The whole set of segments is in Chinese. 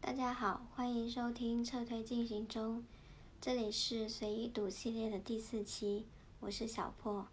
大家好，欢迎收听撤退进行中，这里是随意读系列的第四期，我是小破。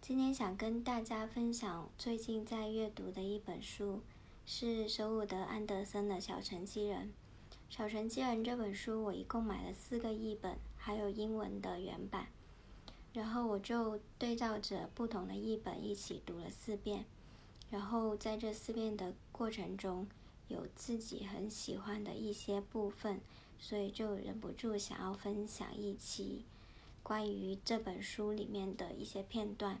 今天想跟大家分享最近在阅读的一本书，是舍伍德·安德森的《小城机人》。《小城机人》这本书我一共买了四个译本，还有英文的原版，然后我就对照着不同的译本一起读了四遍，然后在这四遍的过程中。有自己很喜欢的一些部分，所以就忍不住想要分享一期关于这本书里面的一些片段。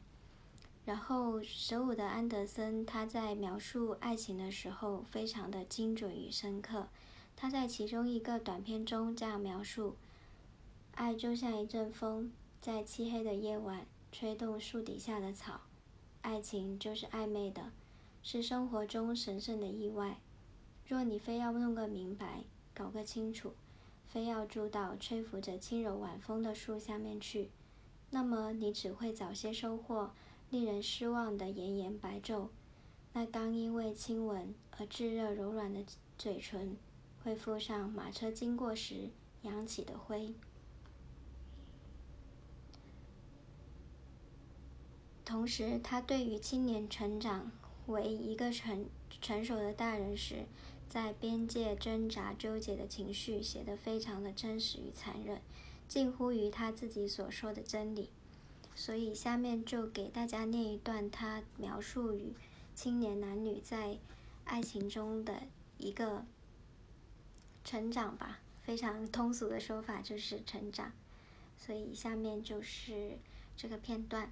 然后，舍伍德·安德森他在描述爱情的时候非常的精准与深刻。他在其中一个短片中这样描述：爱就像一阵风，在漆黑的夜晚吹动树底下的草。爱情就是暧昧的，是生活中神圣的意外。若你非要弄个明白，搞个清楚，非要住到吹拂着轻柔晚风的树下面去，那么你只会早些收获令人失望的炎炎白昼。那刚因为亲吻而炙热柔软的嘴唇，会附上马车经过时扬起的灰。同时，他对于青年成长为一个成成熟的大人时，在边界挣扎纠结的情绪写得非常的真实与残忍，近乎于他自己所说的真理。所以下面就给大家念一段他描述与青年男女在爱情中的一个成长吧，非常通俗的说法就是成长。所以下面就是这个片段。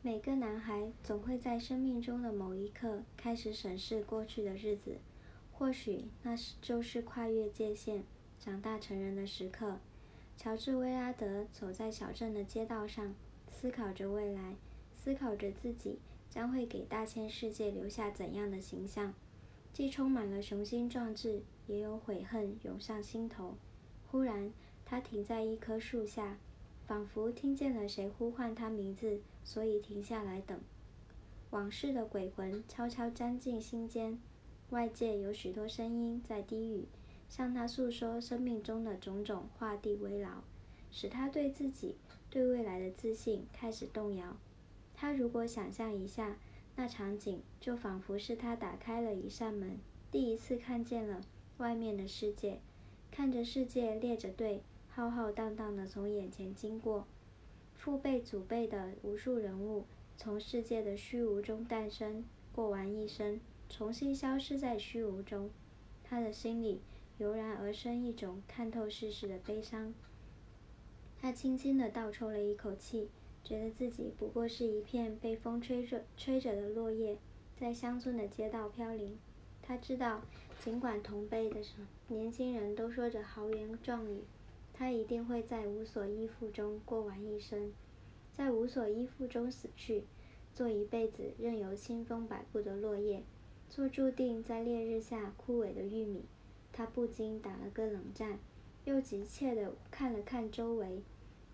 每个男孩总会在生命中的某一刻开始审视过去的日子，或许那是就是跨越界限、长大成人的时刻。乔治·威拉德走在小镇的街道上，思考着未来，思考着自己将会给大千世界留下怎样的形象，既充满了雄心壮志，也有悔恨涌上心头。忽然，他停在一棵树下。仿佛听见了谁呼唤他名字，所以停下来等。往事的鬼魂悄悄钻进心间，外界有许多声音在低语，向他诉说生命中的种种画地为牢，使他对自己、对未来的自信开始动摇。他如果想象一下那场景，就仿佛是他打开了一扇门，第一次看见了外面的世界，看着世界列着队。浩浩荡荡的从眼前经过，父辈祖辈的无数人物从世界的虚无中诞生，过完一生，重新消失在虚无中。他的心里油然而生一种看透世事的悲伤。他轻轻地倒抽了一口气，觉得自己不过是一片被风吹着吹着的落叶，在乡村的街道飘零。他知道，尽管同辈的年轻人都说着豪言壮语。他一定会在无所依附中过完一生，在无所依附中死去，做一辈子任由清风摆布的落叶，做注定在烈日下枯萎的玉米。他不禁打了个冷战，又急切地看了看周围。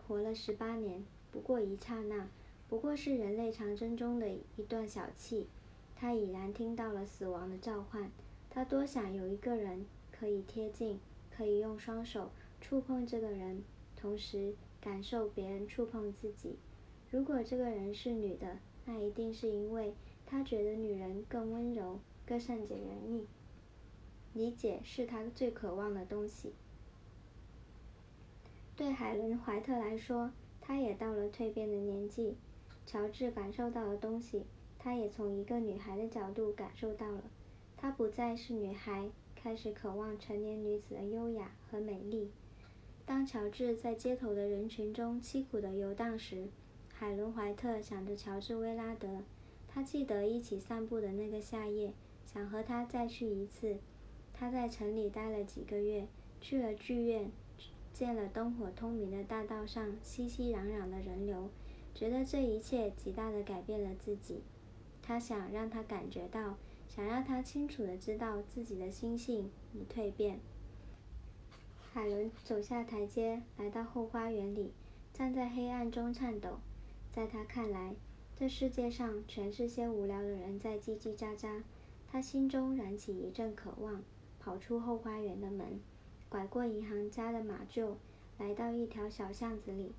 活了十八年，不过一刹那，不过是人类长征中的一段小憩。他已然听到了死亡的召唤。他多想有一个人可以贴近，可以用双手。触碰这个人，同时感受别人触碰自己。如果这个人是女的，那一定是因为他觉得女人更温柔、更善解人意。理解是他最渴望的东西。对海伦·怀特来说，他也到了蜕变的年纪。乔治感受到的东西，他也从一个女孩的角度感受到了。她不再是女孩，开始渴望成年女子的优雅和美丽。当乔治在街头的人群中凄苦地游荡时，海伦·怀特想着乔治·威拉德。他记得一起散步的那个夏夜，想和他再去一次。他在城里待了几个月，去了剧院，见了灯火通明的大道上熙熙攘攘的人流，觉得这一切极大的改变了自己。他想让他感觉到，想让他清楚的知道自己的心性已蜕变。海伦走下台阶，来到后花园里，站在黑暗中颤抖。在他看来，这世界上全是些无聊的人在叽叽喳喳。他心中燃起一阵渴望，跑出后花园的门，拐过银行家的马厩，来到一条小巷子里。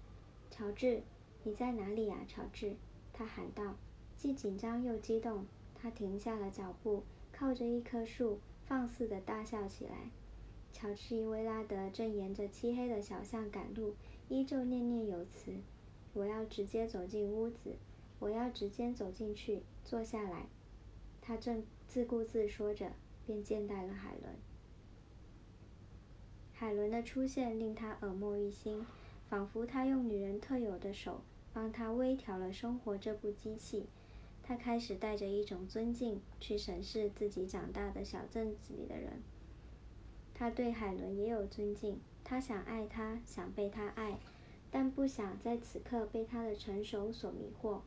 乔治，你在哪里呀？乔治，他喊道，既紧张又激动。他停下了脚步，靠着一棵树，放肆地大笑起来。乔治·威拉德正沿着漆黑的小巷赶路，依旧念念有词：“我要直接走进屋子，我要直接走进去，坐下来。”他正自顾自说着，便见到了海伦。海伦的出现令他耳目一新。仿佛他用女人特有的手帮他微调了生活这部机器，他开始带着一种尊敬去审视自己长大的小镇子里的人。他对海伦也有尊敬，他想爱她，想被她爱，但不想在此刻被她的成熟所迷惑。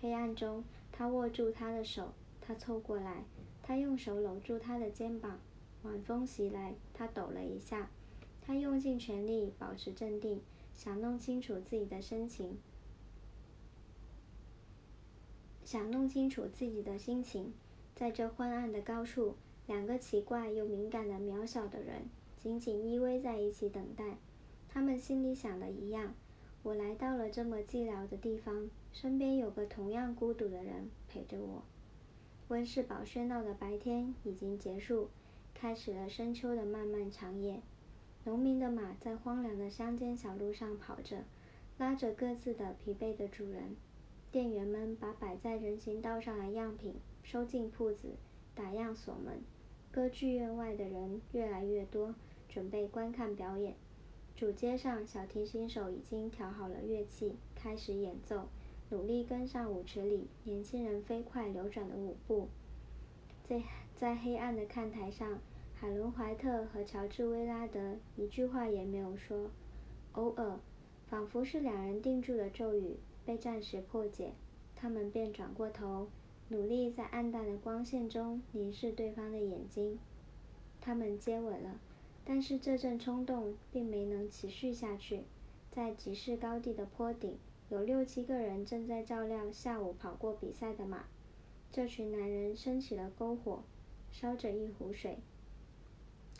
黑暗中，他握住她的手，他凑过来，他用手搂住她的肩膀。晚风袭来，他抖了一下，他用尽全力保持镇定。想弄清楚自己的心情，想弄清楚自己的心情。在这昏暗的高处，两个奇怪又敏感的渺小的人紧紧依偎在一起等待。他们心里想的一样：我来到了这么寂寥的地方，身边有个同样孤独的人陪着我。温室堡喧闹的白天已经结束，开始了深秋的漫漫长夜。农民的马在荒凉的乡间小路上跑着，拉着各自的疲惫的主人。店员们把摆在人行道上的样品收进铺子，打样锁门。歌剧院外的人越来越多，准备观看表演。主街上，小提琴手已经调好了乐器，开始演奏，努力跟上舞池里年轻人飞快流转的舞步。在在黑暗的看台上。海伦·怀特和乔治·威拉德一句话也没有说。偶尔，仿佛是两人定住的咒语被暂时破解，他们便转过头，努力在暗淡的光线中凝视对方的眼睛。他们接吻了，但是这阵冲动并没能持续下去。在集市高地的坡顶，有六七个人正在照料下午跑过比赛的马。这群男人升起了篝火，烧着一壶水。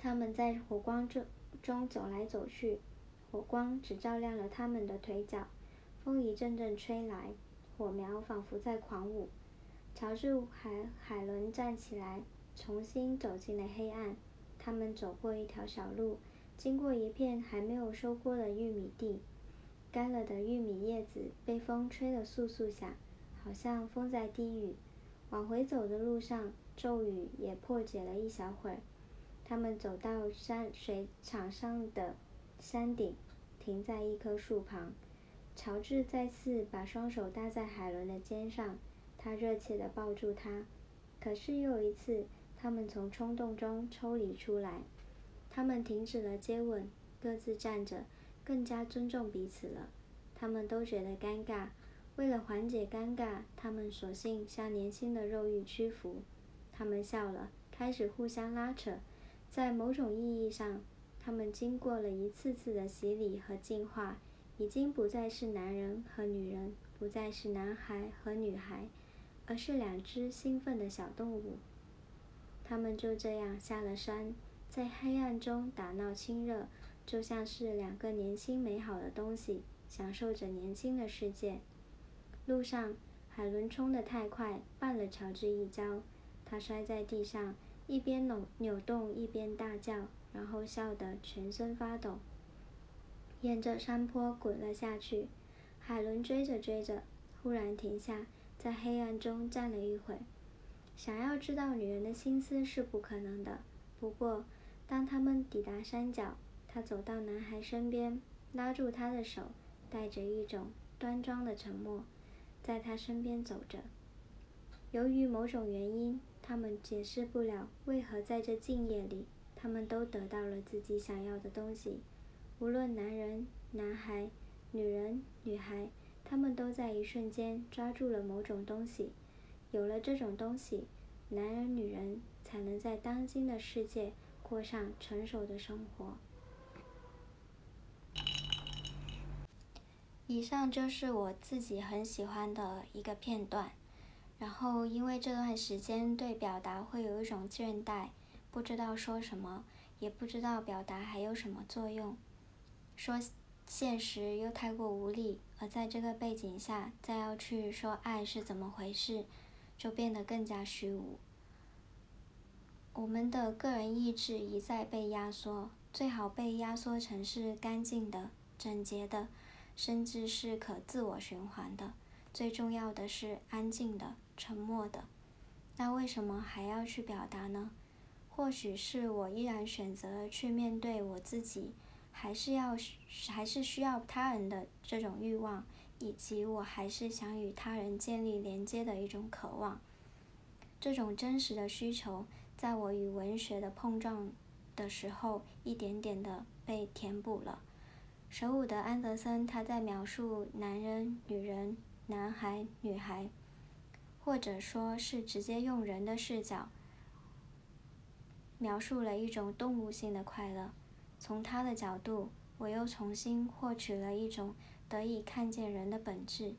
他们在火光中中走来走去，火光只照亮了他们的腿脚。风一阵阵吹来，火苗仿佛在狂舞。乔治海海伦站起来，重新走进了黑暗。他们走过一条小路，经过一片还没有收割的玉米地，干了的玉米叶子被风吹得簌簌响，好像风在低语。往回走的路上，骤雨也破解了一小会儿。他们走到山水场上的山顶，停在一棵树旁。乔治再次把双手搭在海伦的肩上，他热切地抱住她。可是又一次，他们从冲动中抽离出来。他们停止了接吻，各自站着，更加尊重彼此了。他们都觉得尴尬，为了缓解尴尬，他们索性向年轻的肉欲屈服。他们笑了，开始互相拉扯。在某种意义上，他们经过了一次次的洗礼和进化，已经不再是男人和女人，不再是男孩和女孩，而是两只兴奋的小动物。他们就这样下了山，在黑暗中打闹亲热，就像是两个年轻美好的东西，享受着年轻的世界。路上，海伦冲得太快，绊了乔治一跤，他摔在地上。一边扭扭动，一边大叫，然后笑得全身发抖，沿着山坡滚了下去。海伦追着追着，忽然停下，在黑暗中站了一会。想要知道女人的心思是不可能的。不过，当他们抵达山脚，他走到男孩身边，拉住他的手，带着一种端庄的沉默，在他身边走着。由于某种原因。他们解释不了为何在这静夜里，他们都得到了自己想要的东西。无论男人、男孩、女人、女孩，他们都在一瞬间抓住了某种东西，有了这种东西，男人女人才能在当今的世界过上成熟的生活。以上就是我自己很喜欢的一个片段。然后，因为这段时间对表达会有一种倦怠，不知道说什么，也不知道表达还有什么作用，说现实又太过无力，而在这个背景下，再要去说爱是怎么回事，就变得更加虚无。我们的个人意志一再被压缩，最好被压缩成是干净的、整洁的，甚至是可自我循环的。最重要的是安静的。沉默的，那为什么还要去表达呢？或许是我依然选择去面对我自己，还是要还是需要他人的这种欲望，以及我还是想与他人建立连接的一种渴望。这种真实的需求，在我与文学的碰撞的时候，一点点的被填补了。舍伍德·安德森他在描述男人、女人、男孩、女孩。或者说是直接用人的视角描述了一种动物性的快乐。从他的角度，我又重新获取了一种得以看见人的本质。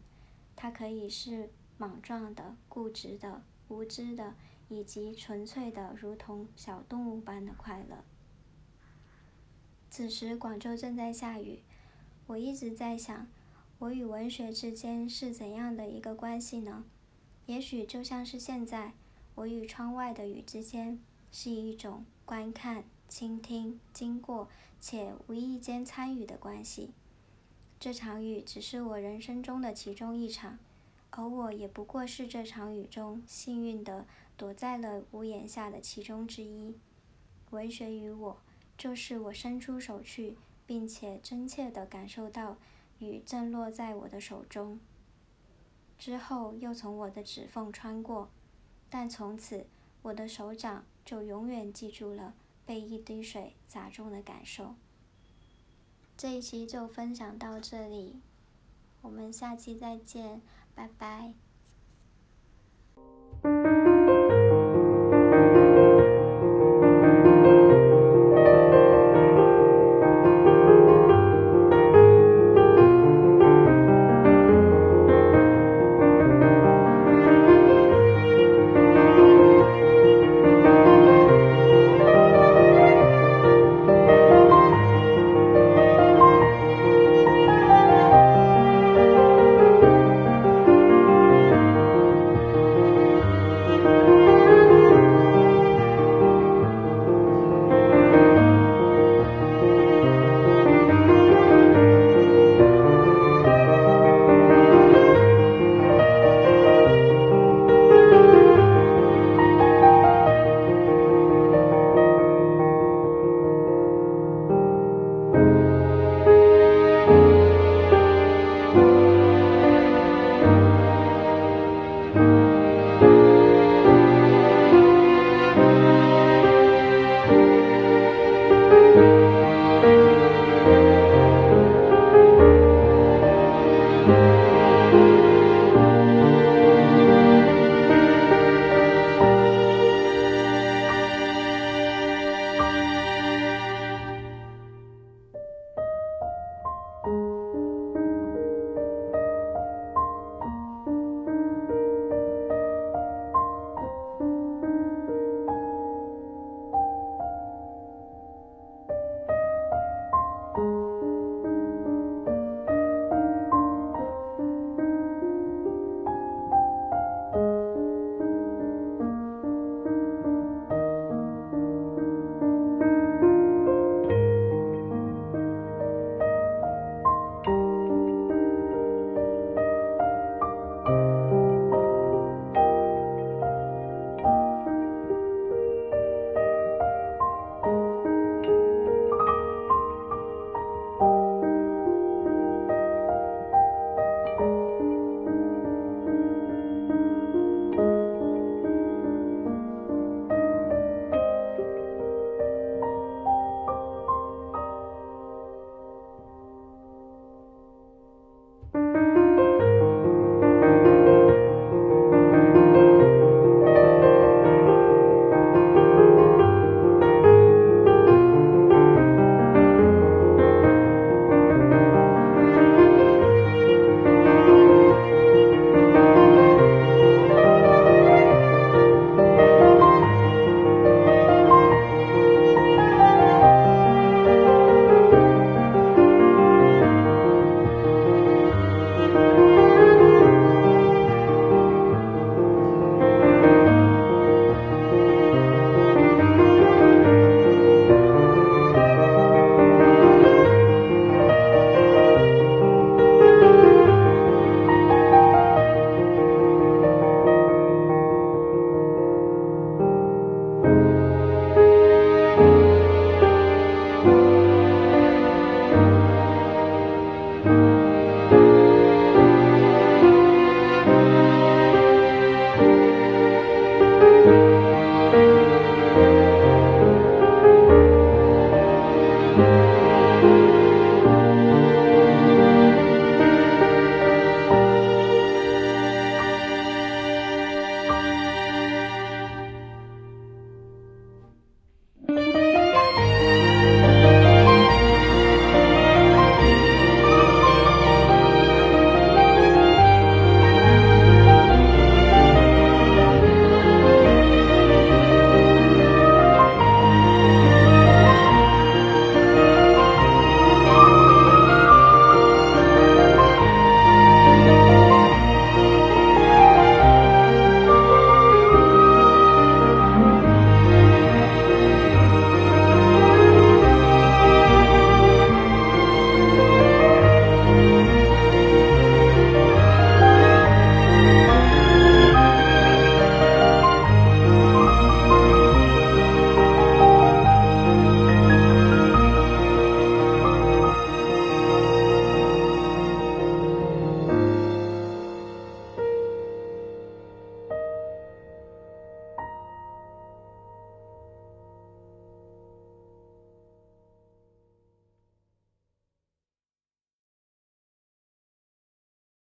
它可以是莽撞的、固执的、无知的，以及纯粹的，如同小动物般的快乐。此时，广州正在下雨。我一直在想，我与文学之间是怎样的一个关系呢？也许就像是现在，我与窗外的雨之间是一种观看、倾听、经过且无意间参与的关系。这场雨只是我人生中的其中一场，而我也不过是这场雨中幸运的躲在了屋檐下的其中之一。文学与我，就是我伸出手去，并且真切地感受到雨正落在我的手中。之后又从我的指缝穿过，但从此我的手掌就永远记住了被一滴水砸中的感受。这一期就分享到这里，我们下期再见，拜拜。